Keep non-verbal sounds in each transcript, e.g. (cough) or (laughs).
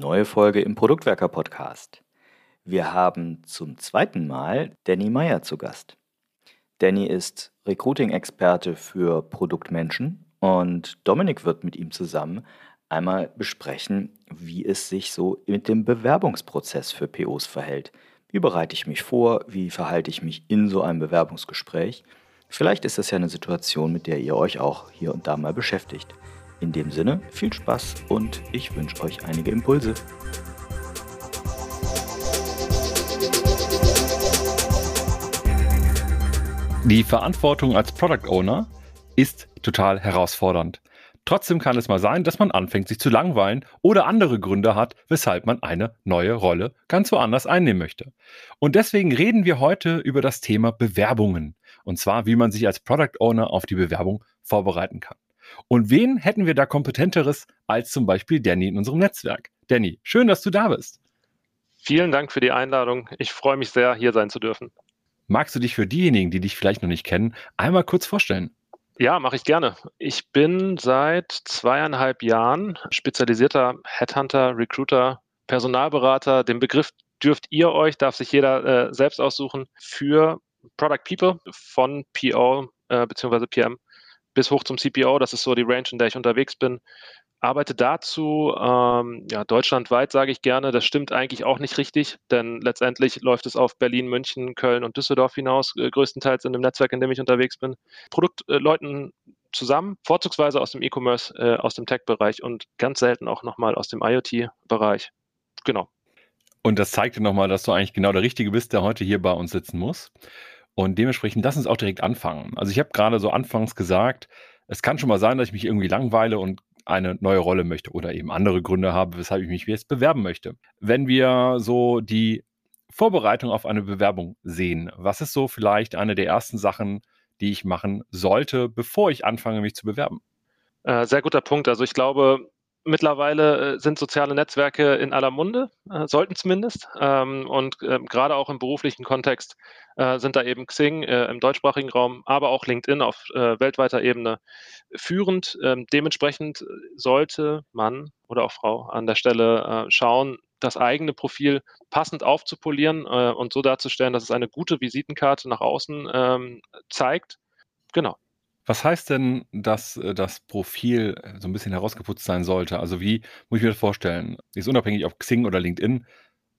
Neue Folge im Produktwerker Podcast. Wir haben zum zweiten Mal Danny Meyer zu Gast. Danny ist Recruiting-Experte für Produktmenschen und Dominik wird mit ihm zusammen einmal besprechen, wie es sich so mit dem Bewerbungsprozess für POs verhält. Wie bereite ich mich vor? Wie verhalte ich mich in so einem Bewerbungsgespräch? Vielleicht ist das ja eine Situation, mit der ihr euch auch hier und da mal beschäftigt. In dem Sinne, viel Spaß und ich wünsche euch einige Impulse. Die Verantwortung als Product Owner ist total herausfordernd. Trotzdem kann es mal sein, dass man anfängt, sich zu langweilen oder andere Gründe hat, weshalb man eine neue Rolle ganz woanders einnehmen möchte. Und deswegen reden wir heute über das Thema Bewerbungen. Und zwar, wie man sich als Product Owner auf die Bewerbung vorbereiten kann. Und wen hätten wir da kompetenteres als zum Beispiel Danny in unserem Netzwerk? Danny, schön, dass du da bist. Vielen Dank für die Einladung. Ich freue mich sehr, hier sein zu dürfen. Magst du dich für diejenigen, die dich vielleicht noch nicht kennen, einmal kurz vorstellen? Ja, mache ich gerne. Ich bin seit zweieinhalb Jahren spezialisierter Headhunter, Recruiter, Personalberater. Den Begriff dürft ihr euch, darf sich jeder äh, selbst aussuchen, für Product People von PO äh, bzw. PM bis hoch zum CPO. Das ist so die Range, in der ich unterwegs bin. Arbeite dazu ähm, ja, deutschlandweit, sage ich gerne. Das stimmt eigentlich auch nicht richtig, denn letztendlich läuft es auf Berlin, München, Köln und Düsseldorf hinaus, äh, größtenteils in dem Netzwerk, in dem ich unterwegs bin. Produktleuten äh, zusammen, vorzugsweise aus dem E-Commerce, äh, aus dem Tech-Bereich und ganz selten auch nochmal aus dem IoT-Bereich. Genau. Und das zeigt dir nochmal, dass du eigentlich genau der Richtige bist, der heute hier bei uns sitzen muss. Und dementsprechend lass uns auch direkt anfangen. Also ich habe gerade so anfangs gesagt, es kann schon mal sein, dass ich mich irgendwie langweile und eine neue Rolle möchte oder eben andere Gründe habe, weshalb ich mich jetzt bewerben möchte. Wenn wir so die Vorbereitung auf eine Bewerbung sehen, was ist so vielleicht eine der ersten Sachen, die ich machen sollte, bevor ich anfange, mich zu bewerben? Äh, sehr guter Punkt. Also ich glaube, Mittlerweile äh, sind soziale Netzwerke in aller Munde, äh, sollten zumindest. Ähm, und ähm, gerade auch im beruflichen Kontext äh, sind da eben Xing im deutschsprachigen Raum, aber auch LinkedIn auf weltweiter Ebene führend. Ähm, dementsprechend sollte Mann oder auch Frau an der Stelle schauen, das eigene Profil passend aufzupolieren und so darzustellen, dass es eine gute Visitenkarte nach außen zeigt. Genau. Was heißt denn, dass äh, das Profil äh, so ein bisschen herausgeputzt sein sollte? Also wie muss ich mir das vorstellen? Ist unabhängig ob Xing oder LinkedIn,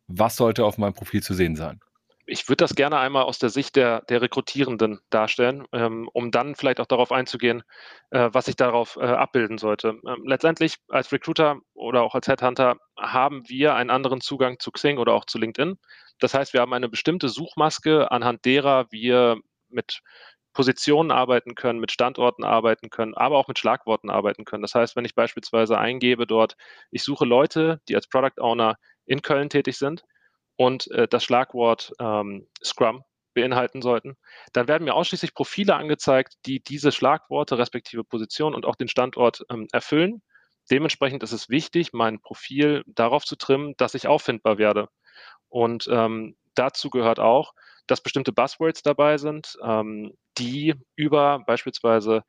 was sollte auf meinem Profil zu sehen sein? Ich würde das gerne einmal aus der Sicht der, der Rekrutierenden darstellen, ähm, um dann vielleicht auch darauf einzugehen, äh, was ich darauf äh, abbilden sollte. Ähm, letztendlich als Recruiter oder auch als Headhunter haben wir einen anderen Zugang zu Xing oder auch zu LinkedIn. Das heißt, wir haben eine bestimmte Suchmaske, anhand derer wir mit Positionen arbeiten können, mit Standorten arbeiten können, aber auch mit Schlagworten arbeiten können. Das heißt, wenn ich beispielsweise eingebe dort, ich suche Leute, die als Product Owner in Köln tätig sind und äh, das Schlagwort ähm, Scrum beinhalten sollten, dann werden mir ausschließlich Profile angezeigt, die diese Schlagworte respektive Position und auch den Standort ähm, erfüllen. Dementsprechend ist es wichtig, mein Profil darauf zu trimmen, dass ich auffindbar werde. Und ähm, dazu gehört auch, dass bestimmte Buzzwords dabei sind, ähm, die über beispielsweise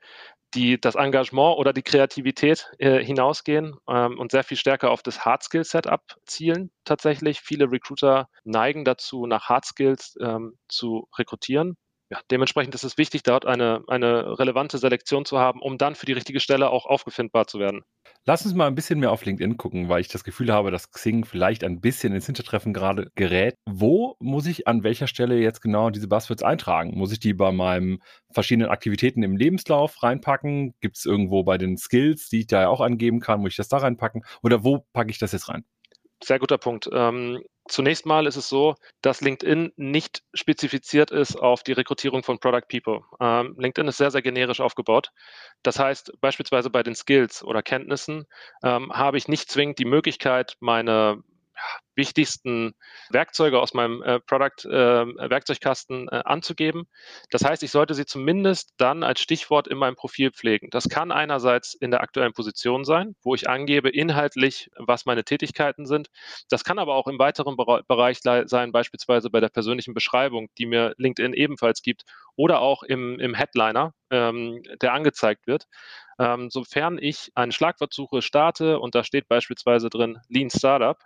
die, das Engagement oder die Kreativität äh, hinausgehen ähm, und sehr viel stärker auf das Hard Skill Setup zielen. Tatsächlich viele Recruiter neigen dazu, nach Hard Skills ähm, zu rekrutieren. Ja, dementsprechend ist es wichtig, dort eine, eine relevante Selektion zu haben, um dann für die richtige Stelle auch aufgefindbar zu werden. Lass uns mal ein bisschen mehr auf LinkedIn gucken, weil ich das Gefühl habe, dass Xing vielleicht ein bisschen ins Hintertreffen gerade gerät. Wo muss ich an welcher Stelle jetzt genau diese Buzzwords eintragen? Muss ich die bei meinen verschiedenen Aktivitäten im Lebenslauf reinpacken? Gibt es irgendwo bei den Skills, die ich da ja auch angeben kann, muss ich das da reinpacken? Oder wo packe ich das jetzt rein? Sehr guter Punkt. Ähm, Zunächst mal ist es so, dass LinkedIn nicht spezifiziert ist auf die Rekrutierung von Product People. Ähm, LinkedIn ist sehr, sehr generisch aufgebaut. Das heißt, beispielsweise bei den Skills oder Kenntnissen ähm, habe ich nicht zwingend die Möglichkeit, meine wichtigsten Werkzeuge aus meinem äh, Product-Werkzeugkasten äh, äh, anzugeben. Das heißt, ich sollte sie zumindest dann als Stichwort in meinem Profil pflegen. Das kann einerseits in der aktuellen Position sein, wo ich angebe inhaltlich, was meine Tätigkeiten sind. Das kann aber auch im weiteren Bereich sein, beispielsweise bei der persönlichen Beschreibung, die mir LinkedIn ebenfalls gibt, oder auch im, im Headliner, ähm, der angezeigt wird. Ähm, sofern ich eine Schlagwortsuche starte und da steht beispielsweise drin Lean Startup,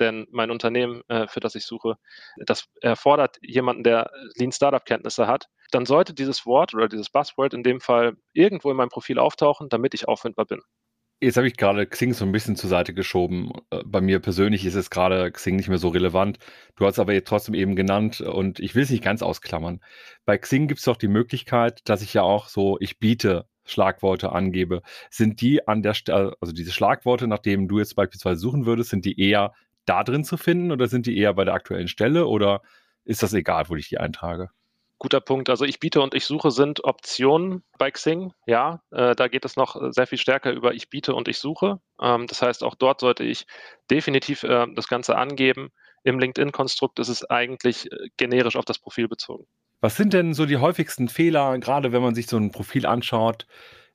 denn mein Unternehmen, äh, für das ich suche, das erfordert jemanden, der Lean Startup Kenntnisse hat, dann sollte dieses Wort oder dieses Buzzword in dem Fall irgendwo in meinem Profil auftauchen, damit ich auffindbar bin. Jetzt habe ich gerade Xing so ein bisschen zur Seite geschoben. Äh, bei mir persönlich ist es gerade Xing nicht mehr so relevant. Du hast aber jetzt trotzdem eben genannt und ich will es nicht ganz ausklammern. Bei Xing gibt es doch die Möglichkeit, dass ich ja auch so, ich biete Schlagworte angebe. Sind die an der Stelle, also diese Schlagworte, nach denen du jetzt beispielsweise suchen würdest, sind die eher da drin zu finden oder sind die eher bei der aktuellen Stelle oder ist das egal, wo ich die eintrage? Guter Punkt. Also ich biete und ich suche sind Optionen bei Xing. Ja, äh, da geht es noch sehr viel stärker über ich biete und ich suche. Ähm, das heißt, auch dort sollte ich definitiv äh, das Ganze angeben. Im LinkedIn-Konstrukt ist es eigentlich äh, generisch auf das Profil bezogen. Was sind denn so die häufigsten Fehler, gerade wenn man sich so ein Profil anschaut,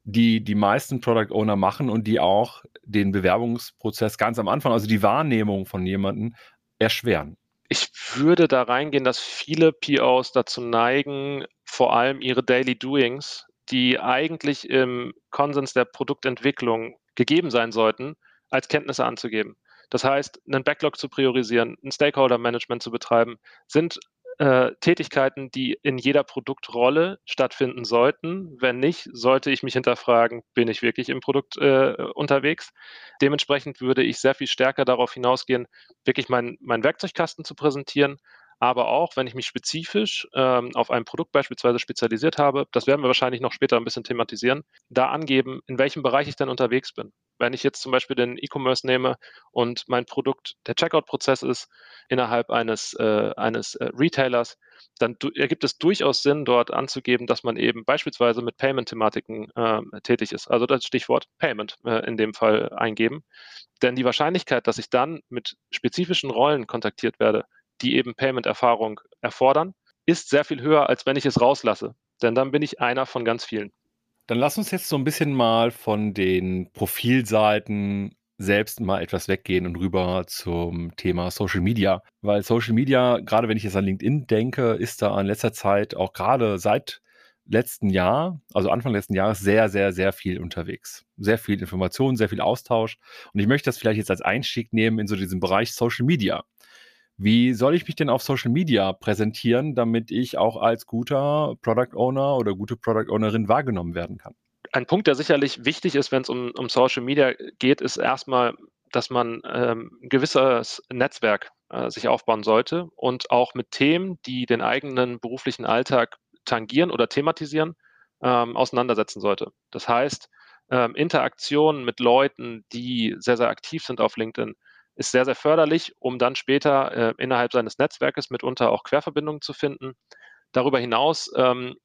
die die meisten Product Owner machen und die auch den Bewerbungsprozess ganz am Anfang, also die Wahrnehmung von jemandem, erschweren? Ich würde da reingehen, dass viele POs dazu neigen, vor allem ihre Daily Doings, die eigentlich im Konsens der Produktentwicklung gegeben sein sollten, als Kenntnisse anzugeben. Das heißt, einen Backlog zu priorisieren, ein Stakeholder-Management zu betreiben, sind äh, Tätigkeiten, die in jeder Produktrolle stattfinden sollten. Wenn nicht, sollte ich mich hinterfragen, bin ich wirklich im Produkt äh, unterwegs? Dementsprechend würde ich sehr viel stärker darauf hinausgehen, wirklich meinen mein Werkzeugkasten zu präsentieren, aber auch, wenn ich mich spezifisch ähm, auf ein Produkt beispielsweise spezialisiert habe, das werden wir wahrscheinlich noch später ein bisschen thematisieren, da angeben, in welchem Bereich ich denn unterwegs bin. Wenn ich jetzt zum Beispiel den E-Commerce nehme und mein Produkt der Checkout-Prozess ist innerhalb eines, äh, eines äh, Retailers, dann ergibt es durchaus Sinn, dort anzugeben, dass man eben beispielsweise mit Payment-Thematiken äh, tätig ist. Also das Stichwort Payment äh, in dem Fall eingeben. Denn die Wahrscheinlichkeit, dass ich dann mit spezifischen Rollen kontaktiert werde, die eben Payment-Erfahrung erfordern, ist sehr viel höher, als wenn ich es rauslasse. Denn dann bin ich einer von ganz vielen. Dann lass uns jetzt so ein bisschen mal von den Profilseiten selbst mal etwas weggehen und rüber zum Thema Social Media. Weil Social Media, gerade wenn ich jetzt an LinkedIn denke, ist da in letzter Zeit auch gerade seit letzten Jahr, also Anfang letzten Jahres, sehr, sehr, sehr viel unterwegs. Sehr viel Information, sehr viel Austausch. Und ich möchte das vielleicht jetzt als Einstieg nehmen in so diesen Bereich Social Media. Wie soll ich mich denn auf Social Media präsentieren, damit ich auch als guter Product Owner oder gute Product Ownerin wahrgenommen werden kann? Ein Punkt, der sicherlich wichtig ist, wenn es um, um Social Media geht, ist erstmal, dass man ähm, ein gewisses Netzwerk äh, sich aufbauen sollte und auch mit Themen, die den eigenen beruflichen Alltag tangieren oder thematisieren, ähm, auseinandersetzen sollte. Das heißt, ähm, Interaktionen mit Leuten, die sehr, sehr aktiv sind auf LinkedIn, ist sehr, sehr förderlich, um dann später äh, innerhalb seines Netzwerkes mitunter auch Querverbindungen zu finden. Darüber hinaus ähm,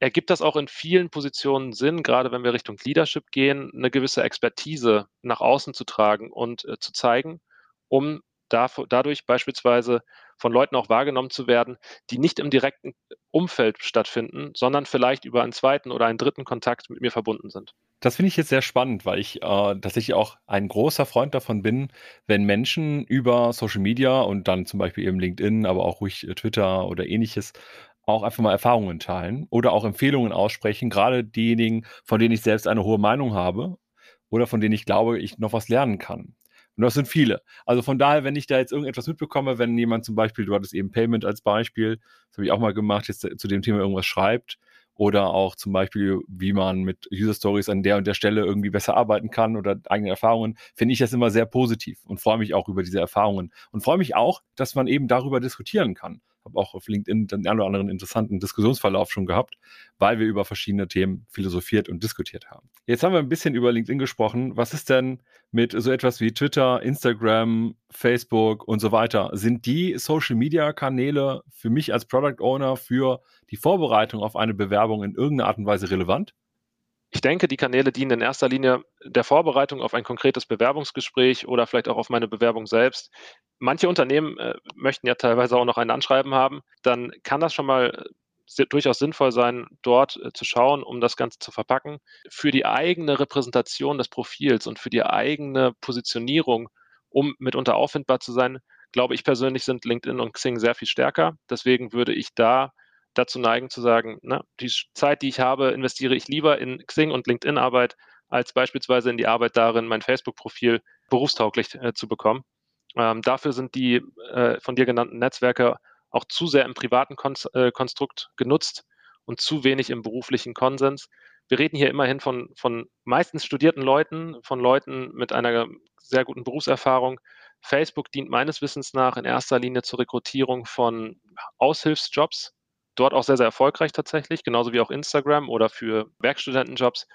ergibt das auch in vielen Positionen Sinn, gerade wenn wir Richtung Leadership gehen, eine gewisse Expertise nach außen zu tragen und äh, zu zeigen, um dadurch beispielsweise von Leuten auch wahrgenommen zu werden, die nicht im direkten Umfeld stattfinden, sondern vielleicht über einen zweiten oder einen dritten Kontakt mit mir verbunden sind. Das finde ich jetzt sehr spannend, weil ich äh, tatsächlich auch ein großer Freund davon bin, wenn Menschen über Social Media und dann zum Beispiel eben LinkedIn, aber auch ruhig äh, Twitter oder ähnliches auch einfach mal Erfahrungen teilen oder auch Empfehlungen aussprechen, gerade diejenigen, von denen ich selbst eine hohe Meinung habe oder von denen ich glaube, ich noch was lernen kann. Und das sind viele. Also von daher, wenn ich da jetzt irgendetwas mitbekomme, wenn jemand zum Beispiel, du hattest eben Payment als Beispiel, das habe ich auch mal gemacht, jetzt zu dem Thema irgendwas schreibt, oder auch zum Beispiel, wie man mit User Stories an der und der Stelle irgendwie besser arbeiten kann oder eigene Erfahrungen, finde ich das immer sehr positiv und freue mich auch über diese Erfahrungen und freue mich auch, dass man eben darüber diskutieren kann. Habe auch auf LinkedIn den einen oder anderen interessanten Diskussionsverlauf schon gehabt, weil wir über verschiedene Themen philosophiert und diskutiert haben. Jetzt haben wir ein bisschen über LinkedIn gesprochen. Was ist denn mit so etwas wie Twitter, Instagram, Facebook und so weiter? Sind die Social Media Kanäle für mich als Product Owner für die Vorbereitung auf eine Bewerbung in irgendeiner Art und Weise relevant? Ich denke, die Kanäle dienen in erster Linie der Vorbereitung auf ein konkretes Bewerbungsgespräch oder vielleicht auch auf meine Bewerbung selbst. manche Unternehmen äh, möchten ja teilweise auch noch ein Anschreiben haben, dann kann das schon mal durchaus sinnvoll sein, dort äh, zu schauen, um das Ganze zu verpacken. Für die eigene Repräsentation des Profils und für die eigene Positionierung, um mitunter auffindbar zu sein, glaube ich persönlich, sind LinkedIn und Xing sehr viel stärker. Deswegen würde ich da dazu neigen zu sagen, na, die Zeit, die ich habe, investiere ich lieber in Xing und LinkedIn-Arbeit, als beispielsweise in die Arbeit darin, mein Facebook-Profil berufstauglich äh, zu bekommen. Ähm, dafür sind die äh, von dir genannten Netzwerke auch zu sehr im privaten Kon äh, Konstrukt genutzt und zu wenig im beruflichen Konsens. Wir reden hier immerhin von, von meistens studierten Leuten, von Leuten mit einer sehr guten Berufserfahrung. Facebook dient meines Wissens nach in erster Linie zur Rekrutierung von Aushilfsjobs, dort auch sehr, sehr erfolgreich tatsächlich, genauso wie auch Instagram oder für Werkstudentenjobs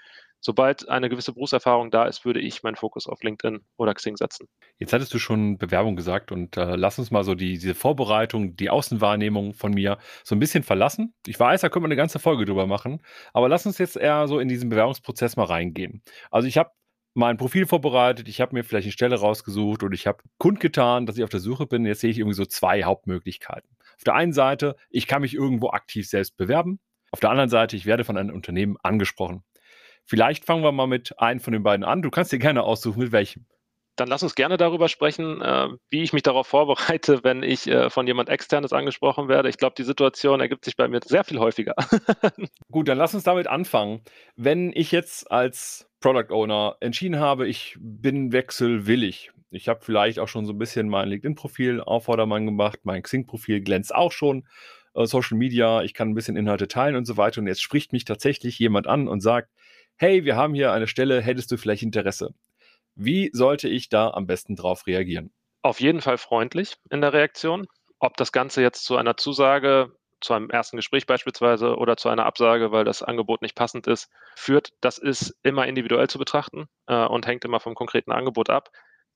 sobald eine gewisse Berufserfahrung da ist, würde ich meinen Fokus auf LinkedIn oder Xing setzen. Jetzt hattest du schon Bewerbung gesagt und äh, lass uns mal so die, diese Vorbereitung, die Außenwahrnehmung von mir so ein bisschen verlassen. Ich weiß, da können wir eine ganze Folge drüber machen, aber lass uns jetzt eher so in diesen Bewerbungsprozess mal reingehen. Also ich habe mein Profil vorbereitet, ich habe mir vielleicht eine Stelle rausgesucht und ich habe kundgetan, dass ich auf der Suche bin. Jetzt sehe ich irgendwie so zwei Hauptmöglichkeiten. Auf der einen Seite, ich kann mich irgendwo aktiv selbst bewerben. Auf der anderen Seite, ich werde von einem Unternehmen angesprochen. Vielleicht fangen wir mal mit einem von den beiden an. Du kannst dir gerne aussuchen, mit welchem. Dann lass uns gerne darüber sprechen, äh, wie ich mich darauf vorbereite, wenn ich äh, von jemand externes angesprochen werde. Ich glaube, die Situation ergibt sich bei mir sehr viel häufiger. (laughs) Gut, dann lass uns damit anfangen. Wenn ich jetzt als Product Owner entschieden habe, ich bin wechselwillig. Ich habe vielleicht auch schon so ein bisschen mein LinkedIn-Profil auf Vordermann gemacht, mein Xing-Profil glänzt auch schon. Äh, Social Media, ich kann ein bisschen Inhalte teilen und so weiter. Und jetzt spricht mich tatsächlich jemand an und sagt, hey, wir haben hier eine Stelle, hättest du vielleicht Interesse? Wie sollte ich da am besten drauf reagieren? Auf jeden Fall freundlich in der Reaktion. Ob das Ganze jetzt zu einer Zusage, zu einem ersten Gespräch beispielsweise oder zu einer Absage, weil das Angebot nicht passend ist, führt, das ist immer individuell zu betrachten äh, und hängt immer vom konkreten Angebot ab.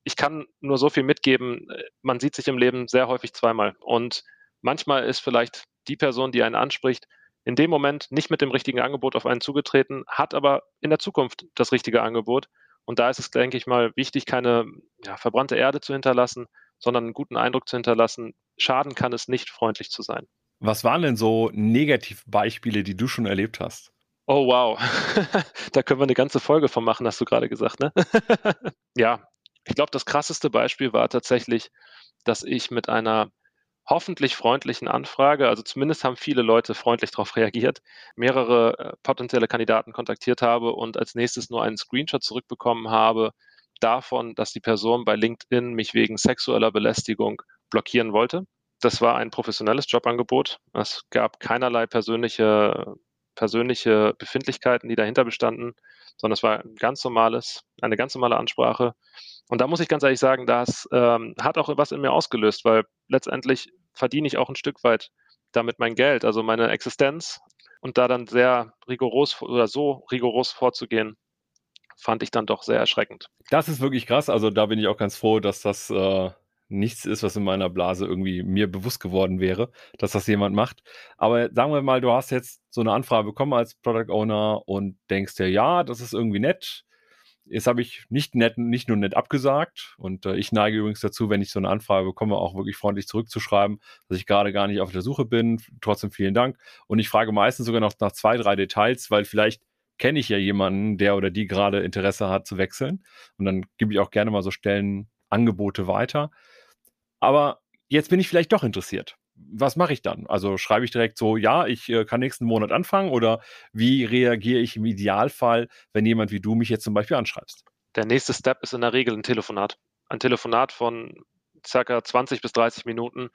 Ich kann nur so viel mitgeben, man sieht sich im Leben sehr häufig zweimal. Und manchmal ist vielleicht die Person, die einen anspricht, in dem Moment nicht mit dem richtigen Angebot auf einen zugetreten, hat aber in der Zukunft das richtige Angebot. Und da ist es, denke ich mal, wichtig, keine ja, verbrannte Erde zu hinterlassen, sondern einen guten Eindruck zu hinterlassen. Schaden kann es nicht, freundlich zu sein. Was waren denn so Negativbeispiele, die du schon erlebt hast? Oh, wow. (laughs) da können wir eine ganze Folge von machen, hast du gerade gesagt, ne? (laughs) ja, ich glaube, das krasseste Beispiel war tatsächlich, dass ich mit einer hoffentlich freundlichen Anfrage, also zumindest haben viele Leute freundlich darauf reagiert, mehrere äh, potenzielle Kandidaten kontaktiert habe und als nächstes nur einen Screenshot zurückbekommen habe davon, dass die Person bei LinkedIn mich wegen sexueller Belästigung blockieren wollte. Das war ein professionelles Jobangebot. Es gab keinerlei persönliche, persönliche Befindlichkeiten, die dahinter bestanden, sondern es war ein ganz normales, eine ganz normale Ansprache. Und da muss ich ganz ehrlich sagen, das ähm, hat auch was in mir ausgelöst, weil letztendlich verdiene ich auch ein Stück weit damit mein Geld, also meine Existenz. Und da dann sehr rigoros oder so rigoros vorzugehen, fand ich dann doch sehr erschreckend. Das ist wirklich krass. Also da bin ich auch ganz froh, dass das äh, nichts ist, was in meiner Blase irgendwie mir bewusst geworden wäre, dass das jemand macht. Aber sagen wir mal, du hast jetzt so eine Anfrage bekommen als Product Owner und denkst dir, ja, das ist irgendwie nett. Jetzt habe ich nicht, nett, nicht nur nett abgesagt und äh, ich neige übrigens dazu, wenn ich so eine Anfrage bekomme, auch wirklich freundlich zurückzuschreiben, dass ich gerade gar nicht auf der Suche bin. Trotzdem vielen Dank. Und ich frage meistens sogar noch nach zwei, drei Details, weil vielleicht kenne ich ja jemanden, der oder die gerade Interesse hat zu wechseln. Und dann gebe ich auch gerne mal so Stellenangebote weiter. Aber jetzt bin ich vielleicht doch interessiert. Was mache ich dann? Also schreibe ich direkt so, ja, ich äh, kann nächsten Monat anfangen oder wie reagiere ich im Idealfall, wenn jemand wie du mich jetzt zum Beispiel anschreibst? Der nächste Step ist in der Regel ein Telefonat. Ein Telefonat von circa 20 bis 30 Minuten,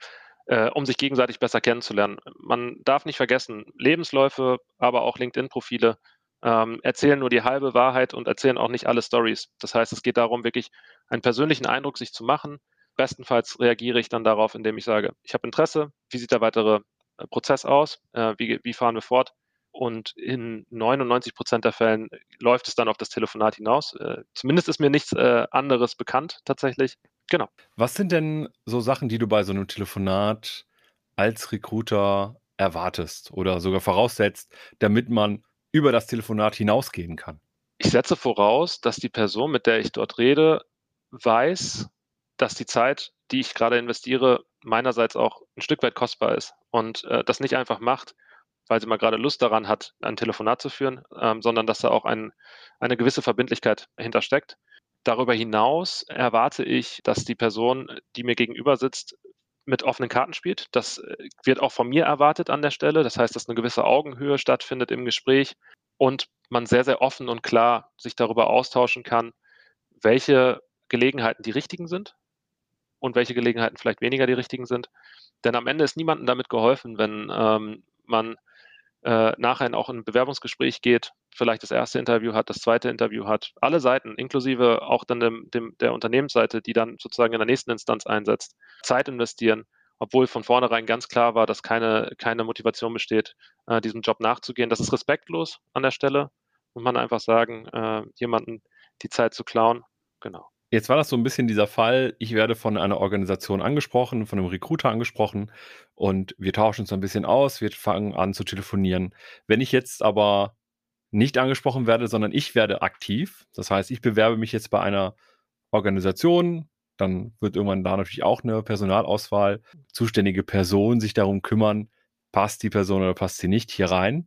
äh, um sich gegenseitig besser kennenzulernen. Man darf nicht vergessen, Lebensläufe, aber auch LinkedIn-Profile ähm, erzählen nur die halbe Wahrheit und erzählen auch nicht alle Stories. Das heißt, es geht darum, wirklich einen persönlichen Eindruck sich zu machen, Bestenfalls reagiere ich dann darauf, indem ich sage, ich habe Interesse, wie sieht der weitere äh, Prozess aus, äh, wie, wie fahren wir fort? Und in 99 Prozent der Fällen läuft es dann auf das Telefonat hinaus. Äh, zumindest ist mir nichts anderes bekannt tatsächlich. Genau. Was sind denn so Sachen, die du bei so einem Telefonat als Recruiter erwartest oder sogar voraussetzt, damit man über das Telefonat hinausgehen kann? Ich setze voraus, dass die Person, mit der ich dort rede, weiß, dass die Zeit, die ich gerade investiere, meinerseits auch ein Stück weit kostbar ist und äh, das nicht einfach macht, weil sie mal gerade Lust daran hat, ein Telefonat zu führen, ähm, sondern dass da auch ein, eine gewisse Verbindlichkeit hintersteckt. Darüber hinaus erwarte ich, dass die Person, die mir gegenüber sitzt, mit offenen Karten spielt. Das äh, wird auch von mir erwartet an der Stelle. Das heißt, dass eine gewisse Augenhöhe stattfindet im Gespräch und man sehr, sehr offen und klar sich darüber austauschen kann, welche Gelegenheiten die richtigen sind und welche Gelegenheiten vielleicht weniger die richtigen sind. Denn am Ende ist niemandem damit geholfen, wenn ähm, man äh, nachher auch in ein Bewerbungsgespräch geht, vielleicht das erste Interview hat, das zweite Interview hat, alle Seiten, inklusive auch dann dem, dem, der Unternehmensseite, die dann sozusagen in der nächsten Instanz einsetzt, Zeit investieren, obwohl von vornherein ganz klar war, dass keine, keine Motivation besteht, äh, diesem Job nachzugehen. Das ist respektlos an der Stelle, muss man einfach sagen, äh, jemanden die Zeit zu klauen. Genau. Jetzt war das so ein bisschen dieser Fall, ich werde von einer Organisation angesprochen, von einem Recruiter angesprochen und wir tauschen uns ein bisschen aus, wir fangen an zu telefonieren. Wenn ich jetzt aber nicht angesprochen werde, sondern ich werde aktiv, das heißt, ich bewerbe mich jetzt bei einer Organisation, dann wird irgendwann da natürlich auch eine Personalauswahl, zuständige Person sich darum kümmern, passt die Person oder passt sie nicht hier rein.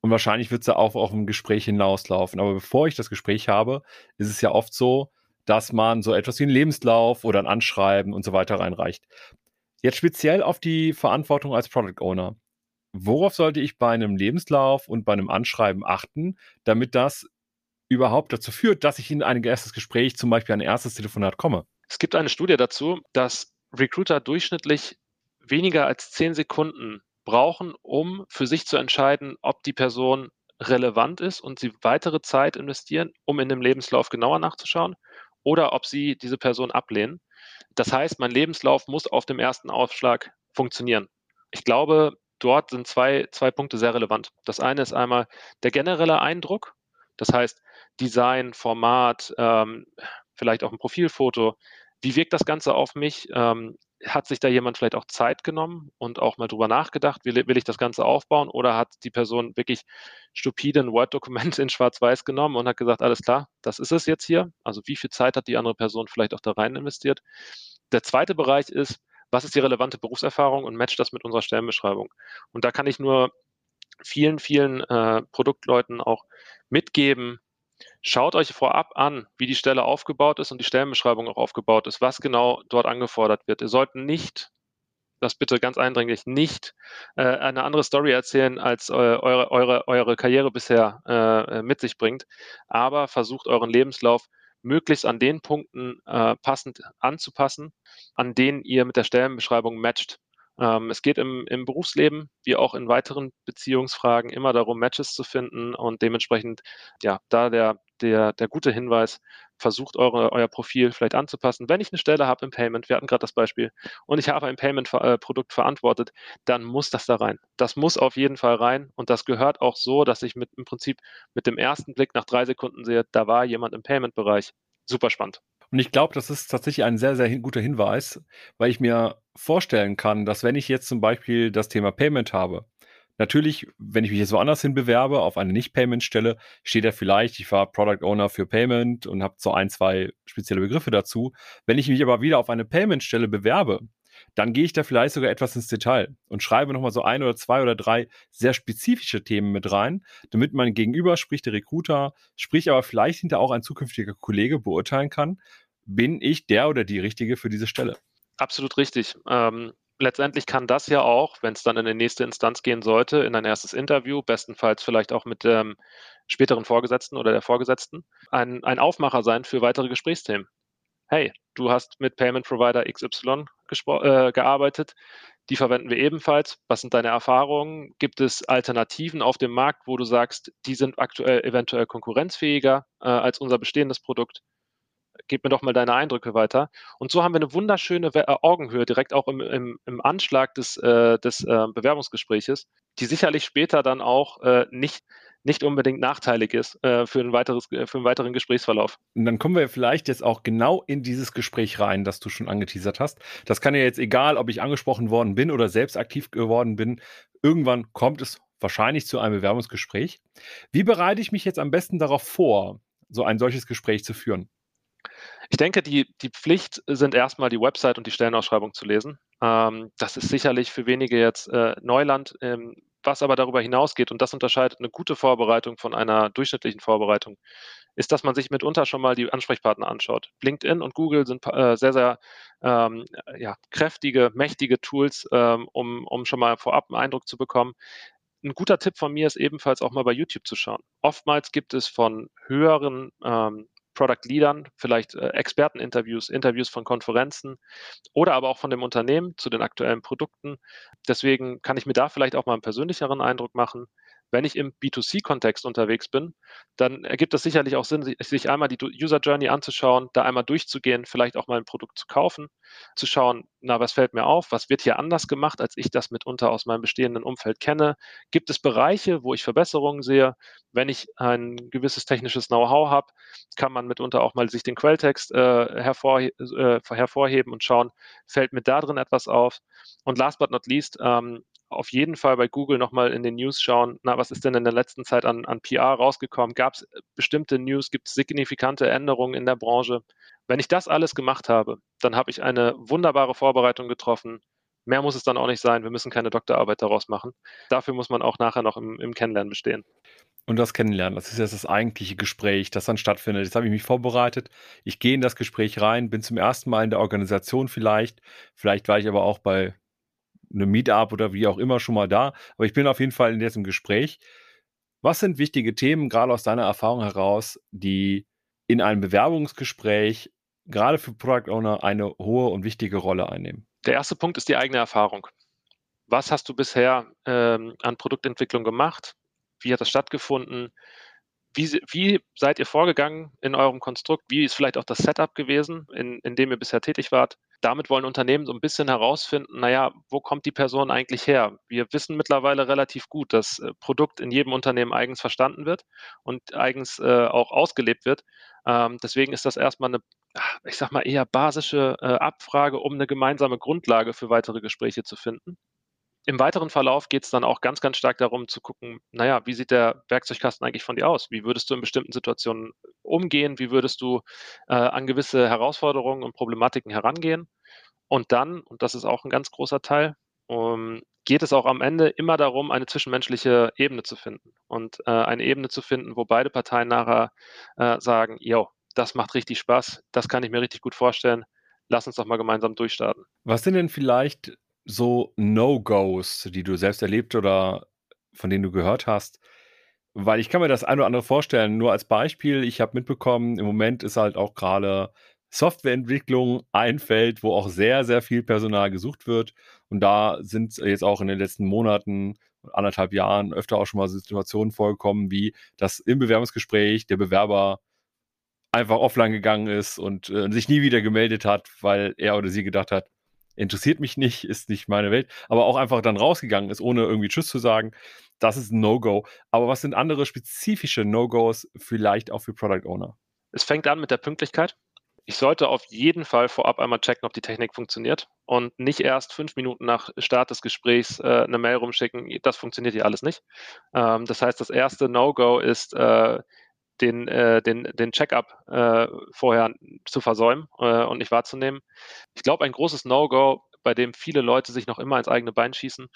Und wahrscheinlich wird sie auch auf ein Gespräch hinauslaufen. Aber bevor ich das Gespräch habe, ist es ja oft so, dass man so etwas wie einen Lebenslauf oder ein Anschreiben und so weiter reinreicht. Jetzt speziell auf die Verantwortung als Product Owner. Worauf sollte ich bei einem Lebenslauf und bei einem Anschreiben achten, damit das überhaupt dazu führt, dass ich in ein erstes Gespräch, zum Beispiel ein erstes Telefonat komme? Es gibt eine Studie dazu, dass Recruiter durchschnittlich weniger als zehn Sekunden brauchen, um für sich zu entscheiden, ob die Person relevant ist und sie weitere Zeit investieren, um in dem Lebenslauf genauer nachzuschauen oder ob sie diese Person ablehnen. Das heißt, mein Lebenslauf muss auf dem ersten Aufschlag funktionieren. Ich glaube, dort sind zwei, zwei Punkte sehr relevant. Das eine ist einmal der generelle Eindruck, das heißt Design, Format, ähm, vielleicht auch ein Profilfoto. Wie wirkt das Ganze auf mich? Ähm, hat sich da jemand vielleicht auch Zeit genommen und auch mal drüber nachgedacht, will, will ich das Ganze aufbauen oder hat die Person wirklich stupide ein Word-Dokument (laughs) in Schwarz-Weiß genommen und hat gesagt, alles klar, das ist es jetzt hier. Also wie viel Zeit hat die andere Person vielleicht auch da rein investiert? Der zweite Bereich ist, was ist die relevante Berufserfahrung und matcht das mit unserer Stellenbeschreibung? Und da kann ich nur vielen, vielen äh, Produktleuten auch mitgeben, Schaut euch vorab an, wie die Stelle aufgebaut ist und die Stellenbeschreibung auch aufgebaut ist, was genau dort angefordert wird. Ihr sollt nicht, das bitte ganz eindringlich, nicht äh, eine andere Story erzählen, als äh, eure, eure, eure Karriere bisher äh, mit sich bringt, aber versucht euren Lebenslauf möglichst an den Punkten äh, passend anzupassen, an denen ihr mit der Stellenbeschreibung matcht. Ähm, es geht im, im Berufsleben wie auch in weiteren Beziehungsfragen immer darum, Matches zu finden und dementsprechend, ja, da der, der, der gute Hinweis, versucht eure, euer Profil vielleicht anzupassen. Wenn ich eine Stelle habe im Payment, wir hatten gerade das Beispiel, und ich habe ein Payment-Produkt verantwortet, dann muss das da rein. Das muss auf jeden Fall rein und das gehört auch so, dass ich mit im Prinzip mit dem ersten Blick nach drei Sekunden sehe, da war jemand im Payment-Bereich. Super spannend. Und ich glaube, das ist tatsächlich ein sehr, sehr guter Hinweis, weil ich mir vorstellen kann, dass wenn ich jetzt zum Beispiel das Thema Payment habe, natürlich, wenn ich mich jetzt woanders hin bewerbe, auf eine Nicht-Payment-Stelle, steht da vielleicht, ich war Product Owner für Payment und habe so ein, zwei spezielle Begriffe dazu. Wenn ich mich aber wieder auf eine Payment-Stelle bewerbe, dann gehe ich da vielleicht sogar etwas ins Detail und schreibe nochmal so ein oder zwei oder drei sehr spezifische Themen mit rein, damit mein Gegenüber, sprich der Recruiter, sprich aber vielleicht hinter auch ein zukünftiger Kollege beurteilen kann, bin ich der oder die Richtige für diese Stelle. Absolut richtig. Ähm, letztendlich kann das ja auch, wenn es dann in die nächste Instanz gehen sollte, in ein erstes Interview, bestenfalls vielleicht auch mit dem späteren Vorgesetzten oder der Vorgesetzten, ein, ein Aufmacher sein für weitere Gesprächsthemen. Hey, du hast mit Payment Provider XY äh, gearbeitet, die verwenden wir ebenfalls. Was sind deine Erfahrungen? Gibt es Alternativen auf dem Markt, wo du sagst, die sind aktuell eventuell konkurrenzfähiger äh, als unser bestehendes Produkt? Gib mir doch mal deine Eindrücke weiter. Und so haben wir eine wunderschöne äh, Augenhöhe direkt auch im, im, im Anschlag des, äh, des äh, Bewerbungsgespräches, die sicherlich später dann auch äh, nicht, nicht unbedingt nachteilig ist äh, für, ein weiteres, äh, für einen weiteren Gesprächsverlauf. Und dann kommen wir vielleicht jetzt auch genau in dieses Gespräch rein, das du schon angeteasert hast. Das kann ja jetzt egal, ob ich angesprochen worden bin oder selbst aktiv geworden bin. Irgendwann kommt es wahrscheinlich zu einem Bewerbungsgespräch. Wie bereite ich mich jetzt am besten darauf vor, so ein solches Gespräch zu führen? Ich denke, die, die Pflicht sind erstmal die Website und die Stellenausschreibung zu lesen. Ähm, das ist sicherlich für wenige jetzt äh, Neuland. Ähm, was aber darüber hinausgeht, und das unterscheidet eine gute Vorbereitung von einer durchschnittlichen Vorbereitung, ist, dass man sich mitunter schon mal die Ansprechpartner anschaut. LinkedIn und Google sind äh, sehr, sehr ähm, ja, kräftige, mächtige Tools, ähm, um, um schon mal vorab einen Eindruck zu bekommen. Ein guter Tipp von mir ist ebenfalls auch mal bei YouTube zu schauen. Oftmals gibt es von höheren ähm, Product Leadern, vielleicht äh, Experteninterviews, Interviews von Konferenzen oder aber auch von dem Unternehmen zu den aktuellen Produkten. Deswegen kann ich mir da vielleicht auch mal einen persönlicheren Eindruck machen. Wenn ich im B2C-Kontext unterwegs bin, dann ergibt es sicherlich auch Sinn, sich einmal die User Journey anzuschauen, da einmal durchzugehen, vielleicht auch mal ein Produkt zu kaufen, zu schauen, na, was fällt mir auf, was wird hier anders gemacht, als ich das mitunter aus meinem bestehenden Umfeld kenne. Gibt es Bereiche, wo ich Verbesserungen sehe? Wenn ich ein gewisses technisches Know-how habe, kann man mitunter auch mal sich den Quelltext äh, hervor, äh, hervorheben und schauen, fällt mir da drin etwas auf? Und last but not least, ähm, auf jeden Fall bei Google nochmal in den News schauen, na, was ist denn in der letzten Zeit an, an PR rausgekommen? Gab es bestimmte News? Gibt es signifikante Änderungen in der Branche? Wenn ich das alles gemacht habe, dann habe ich eine wunderbare Vorbereitung getroffen. Mehr muss es dann auch nicht sein. Wir müssen keine Doktorarbeit daraus machen. Dafür muss man auch nachher noch im, im Kennenlernen bestehen. Und das Kennenlernen, das ist jetzt das eigentliche Gespräch, das dann stattfindet. Jetzt habe ich mich vorbereitet. Ich gehe in das Gespräch rein, bin zum ersten Mal in der Organisation vielleicht. Vielleicht war ich aber auch bei eine Meetup oder wie auch immer schon mal da. Aber ich bin auf jeden Fall in diesem Gespräch. Was sind wichtige Themen, gerade aus deiner Erfahrung heraus, die in einem Bewerbungsgespräch gerade für Product Owner eine hohe und wichtige Rolle einnehmen? Der erste Punkt ist die eigene Erfahrung. Was hast du bisher ähm, an Produktentwicklung gemacht? Wie hat das stattgefunden? Wie, wie, seid ihr vorgegangen in eurem Konstrukt? Wie ist vielleicht auch das Setup gewesen, in, in dem ihr bisher tätig wart? Damit wollen Unternehmen so ein bisschen herausfinden, naja, wo kommt die Person eigentlich her? Wir wissen mittlerweile relativ gut, dass äh, Produkt in jedem Unternehmen eigens verstanden wird und eigens äh, auch ausgelebt wird. Ähm, deswegen ist das erstmal eine, ich sag mal, eher basische äh, Abfrage, um eine gemeinsame Grundlage für weitere Gespräche zu finden. Im weiteren Verlauf geht es dann auch ganz, ganz stark darum zu gucken, naja, wie sieht der Werkzeugkasten eigentlich von dir aus? Wie würdest du in bestimmten Situationen umgehen? Wie würdest du äh, an gewisse Herausforderungen und Problematiken herangehen? Und dann, und das ist auch ein ganz großer Teil, um, geht es auch am Ende immer darum, eine zwischenmenschliche Ebene zu finden und äh, eine Ebene zu finden, wo beide Parteien nachher äh, sagen, jo, das macht richtig Spaß, das kann ich mir richtig gut vorstellen, lass uns doch mal gemeinsam durchstarten. Was sind denn vielleicht so No-Gos, die du selbst erlebt oder von denen du gehört hast? Weil ich kann mir das ein oder andere vorstellen. Nur als Beispiel, ich habe mitbekommen, im Moment ist halt auch gerade Softwareentwicklung ein Feld, wo auch sehr, sehr viel Personal gesucht wird. Und da sind jetzt auch in den letzten Monaten, anderthalb Jahren öfter auch schon mal Situationen vorgekommen, wie dass im Bewerbungsgespräch der Bewerber einfach offline gegangen ist und äh, sich nie wieder gemeldet hat, weil er oder sie gedacht hat, interessiert mich nicht, ist nicht meine Welt, aber auch einfach dann rausgegangen ist, ohne irgendwie Tschüss zu sagen. Das ist ein No-Go. Aber was sind andere spezifische No-Gos vielleicht auch für Product Owner? Es fängt an mit der Pünktlichkeit. Ich sollte auf jeden Fall vorab einmal checken, ob die Technik funktioniert und nicht erst fünf Minuten nach Start des Gesprächs äh, eine Mail rumschicken. Das funktioniert hier alles nicht. Ähm, das heißt, das erste No-Go ist, äh, den, äh, den, den Check-up äh, vorher zu versäumen äh, und nicht wahrzunehmen. Ich glaube, ein großes No-Go, bei dem viele Leute sich noch immer ins eigene Bein schießen,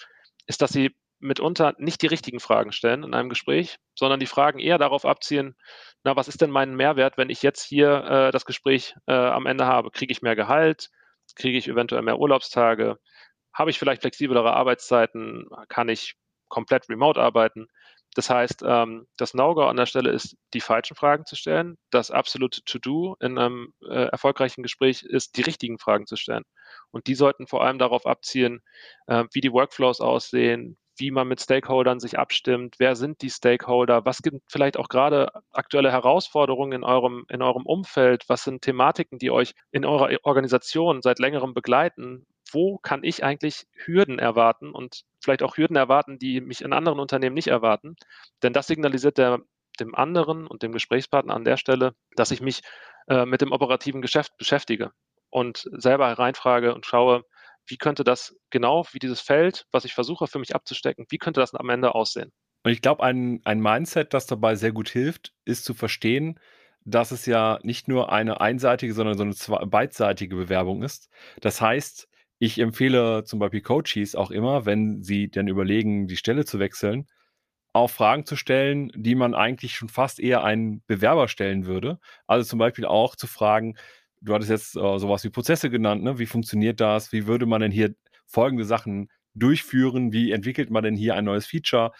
ist, dass sie mitunter nicht die richtigen Fragen stellen in einem Gespräch, sondern die Fragen eher darauf abzielen, na, was ist denn mein Mehrwert, wenn ich jetzt hier äh, das Gespräch äh, am Ende habe? Kriege ich mehr Gehalt? Kriege ich eventuell mehr Urlaubstage? Habe ich vielleicht flexiblere Arbeitszeiten? Kann ich komplett remote arbeiten? Das heißt, ähm, das No-Go an der Stelle ist, die falschen Fragen zu stellen. Das absolute To-Do in einem äh, erfolgreichen Gespräch ist, die richtigen Fragen zu stellen. Und die sollten vor allem darauf abzielen, äh, wie die Workflows aussehen, wie man mit Stakeholdern sich abstimmt, wer sind die Stakeholder, was gibt vielleicht auch gerade aktuelle Herausforderungen in eurem, in eurem Umfeld, was sind Thematiken, die euch in eurer Organisation seit längerem begleiten, wo kann ich eigentlich Hürden erwarten und vielleicht auch Hürden erwarten, die mich in anderen Unternehmen nicht erwarten. Denn das signalisiert der, dem anderen und dem Gesprächspartner an der Stelle, dass ich mich äh, mit dem operativen Geschäft beschäftige und selber hereinfrage und schaue, wie könnte das genau, wie dieses Feld, was ich versuche für mich abzustecken, wie könnte das am Ende aussehen? Und ich glaube, ein, ein Mindset, das dabei sehr gut hilft, ist zu verstehen, dass es ja nicht nur eine einseitige, sondern so eine beidseitige Bewerbung ist. Das heißt, ich empfehle zum Beispiel Coaches auch immer, wenn sie dann überlegen, die Stelle zu wechseln, auch Fragen zu stellen, die man eigentlich schon fast eher einen Bewerber stellen würde. Also zum Beispiel auch zu fragen, du hattest jetzt äh, sowas wie Prozesse genannt, ne? wie funktioniert das? Wie würde man denn hier folgende Sachen durchführen? Wie entwickelt man denn hier ein neues Feature?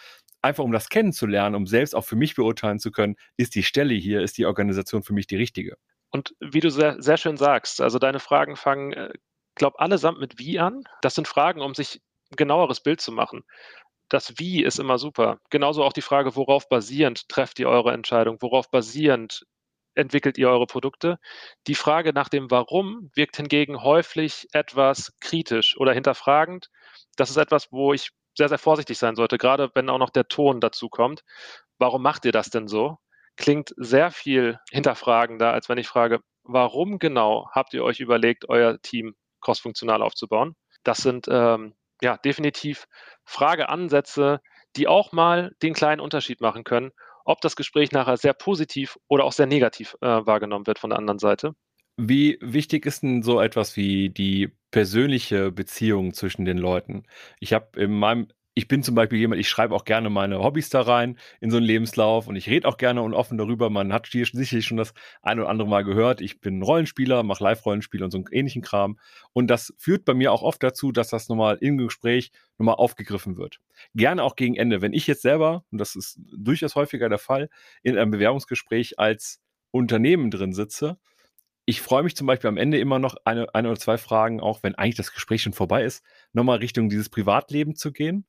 Einfach um das kennenzulernen, um selbst auch für mich beurteilen zu können, ist die Stelle hier, ist die Organisation für mich die richtige. Und wie du sehr, sehr schön sagst, also deine Fragen fangen, äh, glaube allesamt mit wie an. Das sind Fragen, um sich ein genaueres Bild zu machen. Das Wie ist immer super. Genauso auch die Frage, worauf basierend trefft ihr eure Entscheidung? Worauf basierend entwickelt ihr eure Produkte? Die Frage nach dem Warum wirkt hingegen häufig etwas kritisch oder hinterfragend. Das ist etwas, wo ich sehr, sehr vorsichtig sein sollte, gerade wenn auch noch der Ton dazu kommt. Warum macht ihr das denn so? Klingt sehr viel hinterfragender, als wenn ich frage, warum genau habt ihr euch überlegt, euer Team crossfunktional aufzubauen? Das sind ähm, ja definitiv Frageansätze, die auch mal den kleinen Unterschied machen können ob das Gespräch nachher sehr positiv oder auch sehr negativ äh, wahrgenommen wird von der anderen Seite. Wie wichtig ist denn so etwas wie die persönliche Beziehung zwischen den Leuten? Ich habe in meinem ich bin zum Beispiel jemand, ich schreibe auch gerne meine Hobbys da rein in so einen Lebenslauf und ich rede auch gerne und offen darüber. Man hat hier sicherlich schon das ein oder andere Mal gehört. Ich bin Rollenspieler, mache Live-Rollenspiele und so einen ähnlichen Kram. Und das führt bei mir auch oft dazu, dass das nochmal im Gespräch nochmal aufgegriffen wird. Gerne auch gegen Ende. Wenn ich jetzt selber, und das ist durchaus häufiger der Fall, in einem Bewerbungsgespräch als Unternehmen drin sitze, ich freue mich zum Beispiel am Ende immer noch eine, eine oder zwei Fragen, auch wenn eigentlich das Gespräch schon vorbei ist, nochmal Richtung dieses Privatleben zu gehen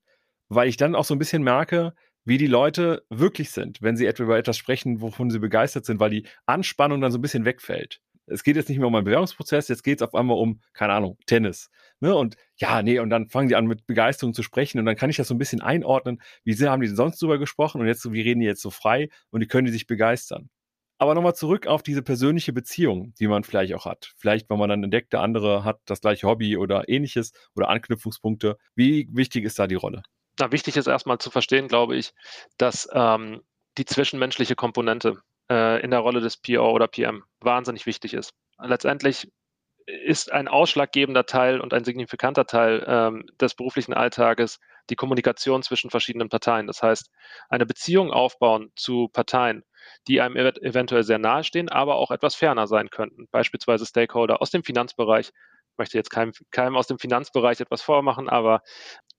weil ich dann auch so ein bisschen merke, wie die Leute wirklich sind, wenn sie etwa über etwas sprechen, wovon sie begeistert sind, weil die Anspannung dann so ein bisschen wegfällt. Es geht jetzt nicht mehr um einen Bewerbungsprozess, jetzt geht es auf einmal um, keine Ahnung, Tennis. Ne? Und ja, nee, und dann fangen die an mit Begeisterung zu sprechen und dann kann ich das so ein bisschen einordnen, wie haben die sonst drüber gesprochen und jetzt, wie reden die jetzt so frei und die können die sich begeistern. Aber nochmal zurück auf diese persönliche Beziehung, die man vielleicht auch hat. Vielleicht, wenn man dann entdeckt, der andere hat das gleiche Hobby oder ähnliches oder Anknüpfungspunkte. Wie wichtig ist da die Rolle? Na, wichtig ist erstmal zu verstehen, glaube ich, dass ähm, die zwischenmenschliche Komponente äh, in der Rolle des PO oder PM wahnsinnig wichtig ist. Letztendlich ist ein ausschlaggebender Teil und ein signifikanter Teil ähm, des beruflichen Alltages die Kommunikation zwischen verschiedenen Parteien. Das heißt, eine Beziehung aufbauen zu Parteien, die einem ev eventuell sehr nahestehen, aber auch etwas ferner sein könnten. Beispielsweise Stakeholder aus dem Finanzbereich. Ich möchte jetzt keinem, keinem aus dem Finanzbereich etwas vormachen, aber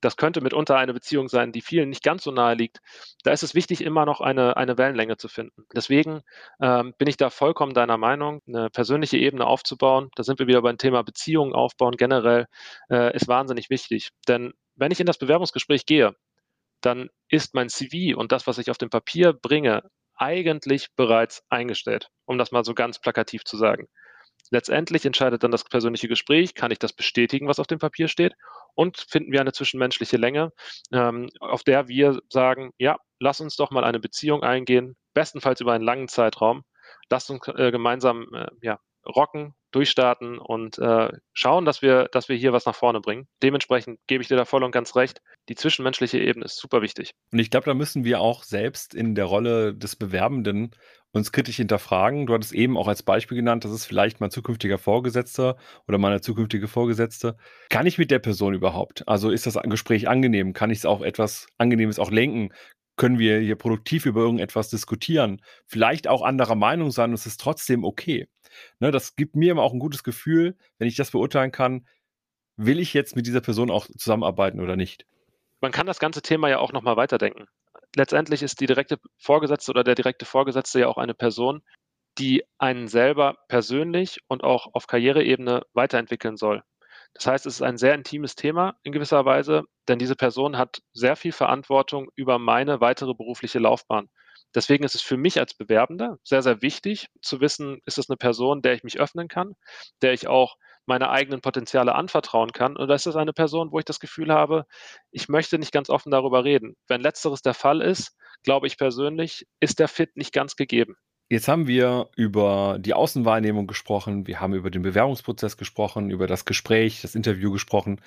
das könnte mitunter eine Beziehung sein, die vielen nicht ganz so nahe liegt. Da ist es wichtig, immer noch eine, eine Wellenlänge zu finden. Deswegen ähm, bin ich da vollkommen deiner Meinung, eine persönliche Ebene aufzubauen. Da sind wir wieder beim Thema Beziehungen aufbauen generell, äh, ist wahnsinnig wichtig. Denn wenn ich in das Bewerbungsgespräch gehe, dann ist mein CV und das, was ich auf dem Papier bringe, eigentlich bereits eingestellt, um das mal so ganz plakativ zu sagen. Letztendlich entscheidet dann das persönliche Gespräch, kann ich das bestätigen, was auf dem Papier steht, und finden wir eine zwischenmenschliche Länge, ähm, auf der wir sagen, ja, lass uns doch mal eine Beziehung eingehen, bestenfalls über einen langen Zeitraum. Lasst uns äh, gemeinsam äh, ja, rocken, durchstarten und äh, schauen, dass wir, dass wir hier was nach vorne bringen. Dementsprechend gebe ich dir da voll und ganz recht. Die zwischenmenschliche Ebene ist super wichtig. Und ich glaube, da müssen wir auch selbst in der Rolle des Bewerbenden uns kritisch hinterfragen. Du hattest eben auch als Beispiel genannt, das ist vielleicht mein zukünftiger Vorgesetzter oder meine zukünftige Vorgesetzte. Kann ich mit der Person überhaupt? Also ist das Gespräch angenehm? Kann ich es auch etwas Angenehmes auch lenken? Können wir hier produktiv über irgendetwas diskutieren? Vielleicht auch anderer Meinung sein und es ist trotzdem okay. Ne, das gibt mir immer auch ein gutes Gefühl, wenn ich das beurteilen kann, will ich jetzt mit dieser Person auch zusammenarbeiten oder nicht. Man kann das ganze Thema ja auch nochmal weiterdenken letztendlich ist die direkte Vorgesetzte oder der direkte Vorgesetzte ja auch eine Person, die einen selber persönlich und auch auf Karriereebene weiterentwickeln soll. Das heißt, es ist ein sehr intimes Thema in gewisser Weise, denn diese Person hat sehr viel Verantwortung über meine weitere berufliche Laufbahn. Deswegen ist es für mich als Bewerbender sehr, sehr wichtig zu wissen, ist es eine Person, der ich mich öffnen kann, der ich auch meine eigenen Potenziale anvertrauen kann. Oder ist es eine Person, wo ich das Gefühl habe, ich möchte nicht ganz offen darüber reden. Wenn letzteres der Fall ist, glaube ich persönlich, ist der Fit nicht ganz gegeben. Jetzt haben wir über die Außenwahrnehmung gesprochen, wir haben über den Bewerbungsprozess gesprochen, über das Gespräch, das Interview gesprochen.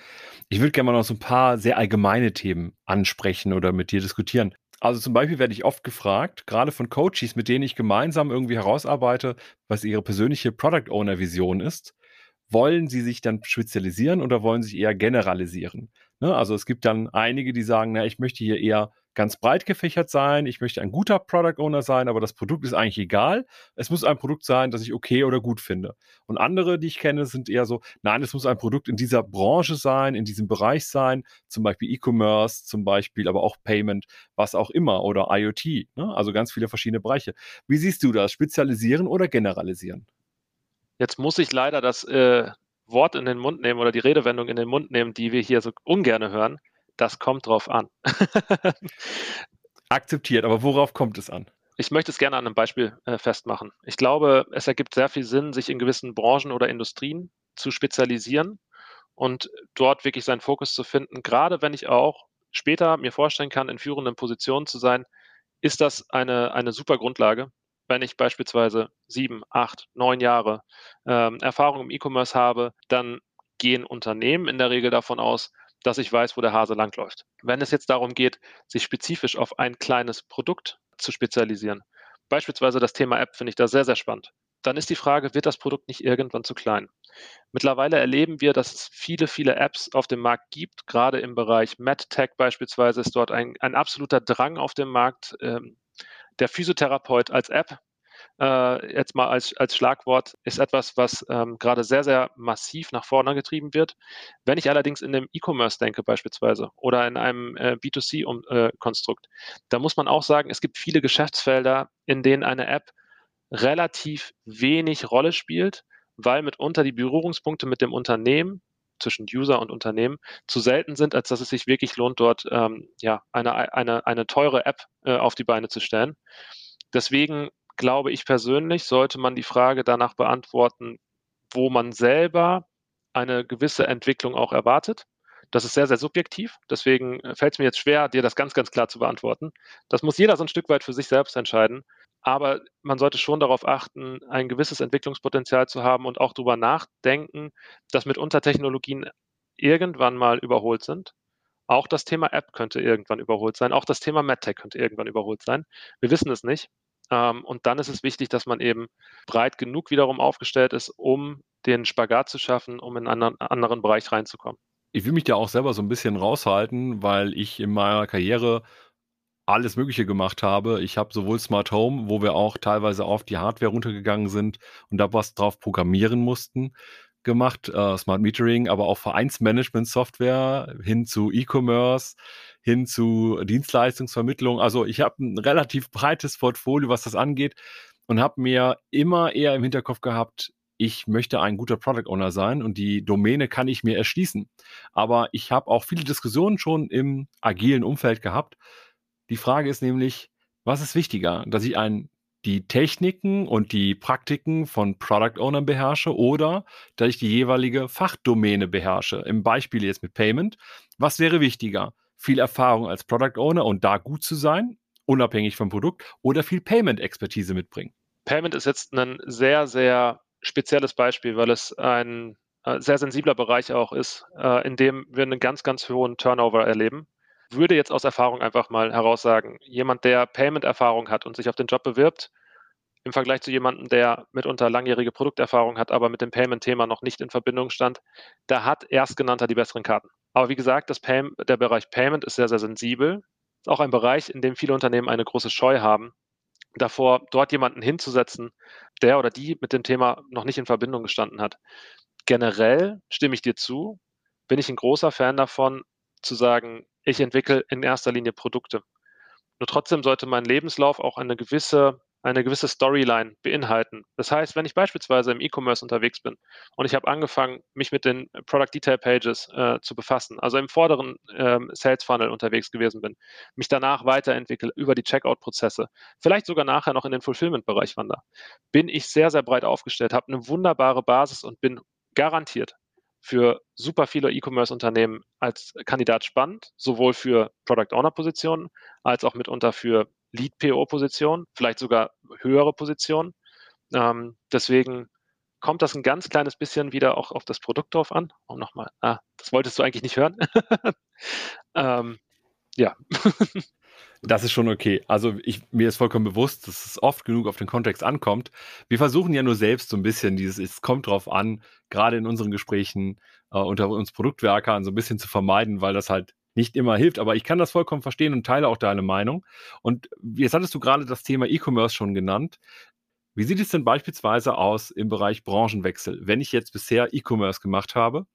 Ich würde gerne mal noch so ein paar sehr allgemeine Themen ansprechen oder mit dir diskutieren. Also zum Beispiel werde ich oft gefragt, gerade von Coaches, mit denen ich gemeinsam irgendwie herausarbeite, was ihre persönliche Product Owner Vision ist. Wollen sie sich dann spezialisieren oder wollen sie sich eher generalisieren? Ne? Also es gibt dann einige, die sagen, na, ich möchte hier eher ganz breit gefächert sein, ich möchte ein guter Product Owner sein, aber das Produkt ist eigentlich egal. Es muss ein Produkt sein, das ich okay oder gut finde. Und andere, die ich kenne, sind eher so, nein, es muss ein Produkt in dieser Branche sein, in diesem Bereich sein, zum Beispiel E-Commerce, zum Beispiel aber auch Payment, was auch immer oder IoT, ne? also ganz viele verschiedene Bereiche. Wie siehst du das? Spezialisieren oder generalisieren? Jetzt muss ich leider das äh, Wort in den Mund nehmen oder die Redewendung in den Mund nehmen, die wir hier so ungern hören das kommt drauf an. (laughs) Akzeptiert, aber worauf kommt es an? Ich möchte es gerne an einem Beispiel äh, festmachen. Ich glaube, es ergibt sehr viel Sinn, sich in gewissen Branchen oder Industrien zu spezialisieren und dort wirklich seinen Fokus zu finden. Gerade wenn ich auch später mir vorstellen kann, in führenden Positionen zu sein, ist das eine, eine super Grundlage. Wenn ich beispielsweise sieben, acht, neun Jahre ähm, Erfahrung im E-Commerce habe, dann gehen Unternehmen in der Regel davon aus, dass ich weiß, wo der Hase langläuft. Wenn es jetzt darum geht, sich spezifisch auf ein kleines Produkt zu spezialisieren, beispielsweise das Thema App finde ich da sehr, sehr spannend, dann ist die Frage, wird das Produkt nicht irgendwann zu klein? Mittlerweile erleben wir, dass es viele, viele Apps auf dem Markt gibt. Gerade im Bereich MedTech beispielsweise ist dort ein, ein absoluter Drang auf dem Markt. Ähm, der Physiotherapeut als App äh, jetzt mal als, als Schlagwort, ist etwas, was ähm, gerade sehr, sehr massiv nach vorne getrieben wird. Wenn ich allerdings in dem E-Commerce denke beispielsweise oder in einem äh, B2C-Konstrukt, äh, da muss man auch sagen, es gibt viele Geschäftsfelder, in denen eine App relativ wenig Rolle spielt, weil mitunter die Berührungspunkte mit dem Unternehmen zwischen User und Unternehmen zu selten sind, als dass es sich wirklich lohnt, dort ähm, ja, eine, eine, eine teure App äh, auf die Beine zu stellen. Deswegen glaube ich persönlich, sollte man die Frage danach beantworten, wo man selber eine gewisse Entwicklung auch erwartet. Das ist sehr, sehr subjektiv. Deswegen äh, fällt es mir jetzt schwer, dir das ganz, ganz klar zu beantworten. Das muss jeder so ein Stück weit für sich selbst entscheiden. Aber man sollte schon darauf achten, ein gewisses Entwicklungspotenzial zu haben und auch darüber nachdenken, dass mitunter Technologien irgendwann mal überholt sind. Auch das Thema App könnte irgendwann überholt sein. Auch das Thema MedTech könnte irgendwann überholt sein. Wir wissen es nicht. Ähm, und dann ist es wichtig, dass man eben breit genug wiederum aufgestellt ist, um den Spagat zu schaffen, um in einen anderen Bereich reinzukommen. Ich will mich da auch selber so ein bisschen raushalten, weil ich in meiner Karriere alles Mögliche gemacht habe. Ich habe sowohl Smart Home, wo wir auch teilweise auf die Hardware runtergegangen sind und da was drauf programmieren mussten, gemacht, äh, Smart Metering, aber auch Vereinsmanagement-Software hin zu E-Commerce, hin zu Dienstleistungsvermittlung. Also ich habe ein relativ breites Portfolio, was das angeht und habe mir immer eher im Hinterkopf gehabt, ich möchte ein guter Product Owner sein und die Domäne kann ich mir erschließen. Aber ich habe auch viele Diskussionen schon im agilen Umfeld gehabt. Die Frage ist nämlich, was ist wichtiger, dass ich ein die Techniken und die Praktiken von Product Ownern beherrsche oder dass ich die jeweilige Fachdomäne beherrsche. Im Beispiel jetzt mit Payment. Was wäre wichtiger? Viel Erfahrung als Product Owner und da gut zu sein, unabhängig vom Produkt, oder viel Payment-Expertise mitbringen? Payment ist jetzt ein sehr, sehr spezielles Beispiel, weil es ein äh, sehr sensibler Bereich auch ist, äh, in dem wir einen ganz, ganz hohen Turnover erleben würde jetzt aus Erfahrung einfach mal heraussagen, jemand, der Payment-Erfahrung hat und sich auf den Job bewirbt, im Vergleich zu jemandem, der mitunter langjährige Produkterfahrung hat, aber mit dem Payment-Thema noch nicht in Verbindung stand, da hat Erstgenannter die besseren Karten. Aber wie gesagt, Pay der Bereich Payment ist sehr, sehr sensibel. Ist auch ein Bereich, in dem viele Unternehmen eine große Scheu haben, davor, dort jemanden hinzusetzen, der oder die mit dem Thema noch nicht in Verbindung gestanden hat. Generell stimme ich dir zu, bin ich ein großer Fan davon, zu sagen, ich entwickle in erster Linie Produkte. Nur trotzdem sollte mein Lebenslauf auch eine gewisse, eine gewisse Storyline beinhalten. Das heißt, wenn ich beispielsweise im E-Commerce unterwegs bin und ich habe angefangen, mich mit den Product Detail Pages äh, zu befassen, also im vorderen ähm, Sales Funnel unterwegs gewesen bin, mich danach weiterentwickle über die Checkout-Prozesse, vielleicht sogar nachher noch in den Fulfillment-Bereich wandere, bin ich sehr, sehr breit aufgestellt, habe eine wunderbare Basis und bin garantiert für super viele E-Commerce-Unternehmen als Kandidat spannend, sowohl für Product Owner-Positionen als auch mitunter für Lead-PO-Positionen, vielleicht sogar höhere Positionen. Ähm, deswegen kommt das ein ganz kleines bisschen wieder auch auf das Produkt drauf an. Und nochmal, ah, das wolltest du eigentlich nicht hören. (laughs) ähm, ja. (laughs) Das ist schon okay. Also ich, mir ist vollkommen bewusst, dass es oft genug auf den Kontext ankommt. Wir versuchen ja nur selbst so ein bisschen dieses, es kommt drauf an, gerade in unseren Gesprächen äh, unter uns Produktwerkern so ein bisschen zu vermeiden, weil das halt nicht immer hilft. Aber ich kann das vollkommen verstehen und teile auch deine Meinung. Und jetzt hattest du gerade das Thema E-Commerce schon genannt. Wie sieht es denn beispielsweise aus im Bereich Branchenwechsel? Wenn ich jetzt bisher E-Commerce gemacht habe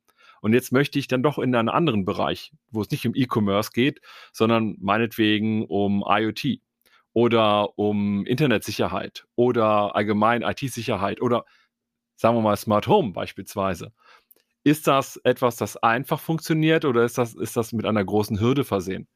und jetzt möchte ich dann doch in einen anderen Bereich, wo es nicht um E-Commerce geht, sondern meinetwegen um IoT oder um Internetsicherheit oder allgemein IT-Sicherheit oder sagen wir mal Smart Home beispielsweise. Ist das etwas, das einfach funktioniert oder ist das, ist das mit einer großen Hürde versehen?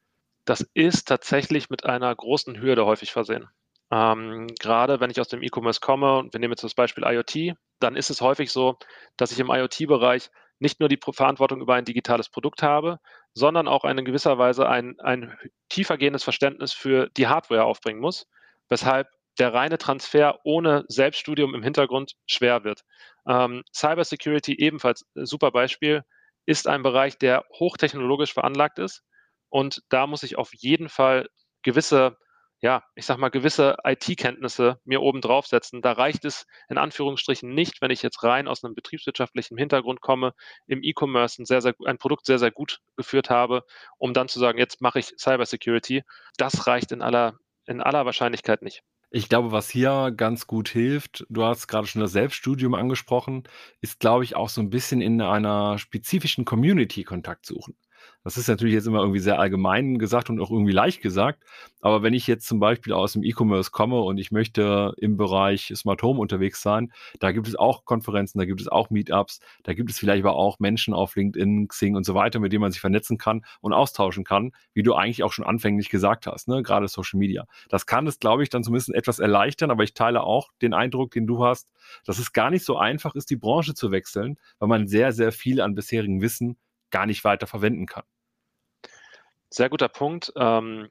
Das ist tatsächlich mit einer großen Hürde häufig versehen. Ähm, gerade wenn ich aus dem E-Commerce komme und wir nehmen jetzt das Beispiel IoT, dann ist es häufig so, dass ich im IoT-Bereich nicht nur die Verantwortung über ein digitales Produkt habe, sondern auch in gewisser Weise ein, ein tiefergehendes Verständnis für die Hardware aufbringen muss, weshalb der reine Transfer ohne Selbststudium im Hintergrund schwer wird. Ähm, Cybersecurity ebenfalls äh, super Beispiel, ist ein Bereich, der hochtechnologisch veranlagt ist und da muss ich auf jeden Fall gewisse ja, ich sag mal, gewisse IT-Kenntnisse mir oben draufsetzen. Da reicht es in Anführungsstrichen nicht, wenn ich jetzt rein aus einem betriebswirtschaftlichen Hintergrund komme, im E-Commerce ein, sehr, sehr, ein Produkt sehr, sehr gut geführt habe, um dann zu sagen, jetzt mache ich Cybersecurity. Das reicht in aller, in aller Wahrscheinlichkeit nicht. Ich glaube, was hier ganz gut hilft, du hast gerade schon das Selbststudium angesprochen, ist, glaube ich, auch so ein bisschen in einer spezifischen Community Kontakt suchen. Das ist natürlich jetzt immer irgendwie sehr allgemein gesagt und auch irgendwie leicht gesagt. Aber wenn ich jetzt zum Beispiel aus dem E-Commerce komme und ich möchte im Bereich Smart Home unterwegs sein, da gibt es auch Konferenzen, da gibt es auch Meetups, da gibt es vielleicht aber auch Menschen auf LinkedIn, Xing und so weiter, mit denen man sich vernetzen kann und austauschen kann, wie du eigentlich auch schon anfänglich gesagt hast, ne? gerade Social Media. Das kann es, glaube ich, dann zumindest etwas erleichtern, aber ich teile auch den Eindruck, den du hast, dass es gar nicht so einfach ist, die Branche zu wechseln, weil man sehr, sehr viel an bisherigem Wissen gar nicht weiter verwenden kann. Sehr guter Punkt. Ähm,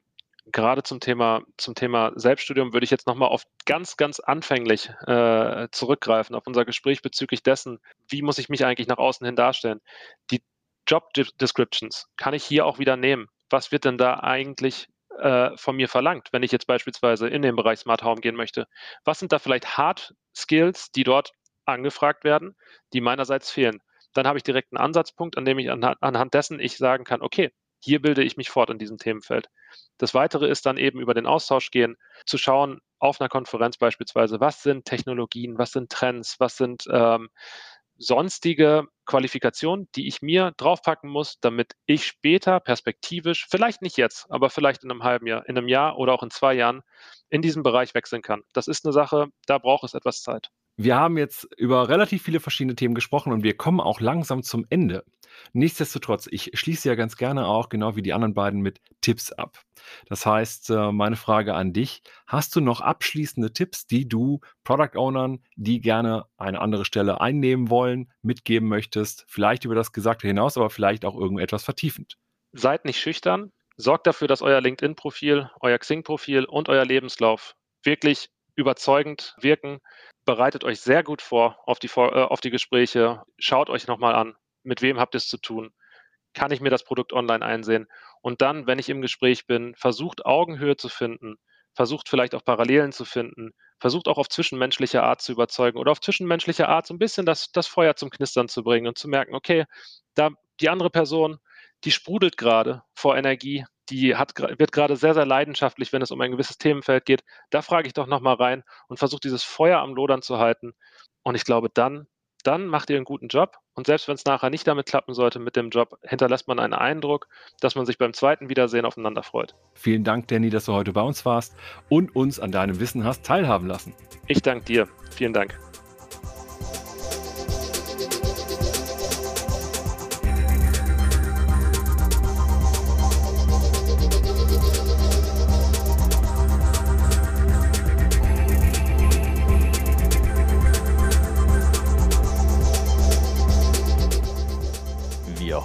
gerade zum Thema, zum Thema Selbststudium würde ich jetzt nochmal auf ganz, ganz anfänglich äh, zurückgreifen, auf unser Gespräch bezüglich dessen, wie muss ich mich eigentlich nach außen hin darstellen. Die Job Descriptions kann ich hier auch wieder nehmen. Was wird denn da eigentlich äh, von mir verlangt, wenn ich jetzt beispielsweise in den Bereich Smart Home gehen möchte? Was sind da vielleicht Hard Skills, die dort angefragt werden, die meinerseits fehlen? Dann habe ich direkt einen Ansatzpunkt, an dem ich anhand dessen ich sagen kann, okay, hier bilde ich mich fort in diesem Themenfeld. Das Weitere ist dann eben über den Austausch gehen, zu schauen, auf einer Konferenz beispielsweise, was sind Technologien, was sind Trends, was sind ähm, sonstige Qualifikationen, die ich mir draufpacken muss, damit ich später perspektivisch, vielleicht nicht jetzt, aber vielleicht in einem halben Jahr, in einem Jahr oder auch in zwei Jahren in diesem Bereich wechseln kann. Das ist eine Sache, da braucht es etwas Zeit. Wir haben jetzt über relativ viele verschiedene Themen gesprochen und wir kommen auch langsam zum Ende. Nichtsdestotrotz, ich schließe ja ganz gerne auch, genau wie die anderen beiden, mit Tipps ab. Das heißt, äh, meine Frage an dich, hast du noch abschließende Tipps, die du Product Ownern, die gerne eine andere Stelle einnehmen wollen, mitgeben möchtest? Vielleicht über das Gesagte hinaus, aber vielleicht auch irgendetwas vertiefend. Seid nicht schüchtern. Sorgt dafür, dass euer LinkedIn-Profil, euer Xing-Profil und euer Lebenslauf wirklich überzeugend wirken bereitet euch sehr gut vor auf die, äh, auf die Gespräche, schaut euch nochmal an, mit wem habt ihr es zu tun, kann ich mir das Produkt online einsehen? Und dann, wenn ich im Gespräch bin, versucht Augenhöhe zu finden, versucht vielleicht auch Parallelen zu finden, versucht auch auf zwischenmenschlicher Art zu überzeugen oder auf zwischenmenschlicher Art so ein bisschen das, das Feuer zum Knistern zu bringen und zu merken, okay, da die andere Person, die sprudelt gerade vor Energie, die hat, wird gerade sehr, sehr leidenschaftlich, wenn es um ein gewisses Themenfeld geht. Da frage ich doch nochmal rein und versuche dieses Feuer am Lodern zu halten. Und ich glaube, dann, dann macht ihr einen guten Job. Und selbst wenn es nachher nicht damit klappen sollte mit dem Job, hinterlässt man einen Eindruck, dass man sich beim zweiten Wiedersehen aufeinander freut. Vielen Dank, Danny, dass du heute bei uns warst und uns an deinem Wissen hast teilhaben lassen. Ich danke dir. Vielen Dank.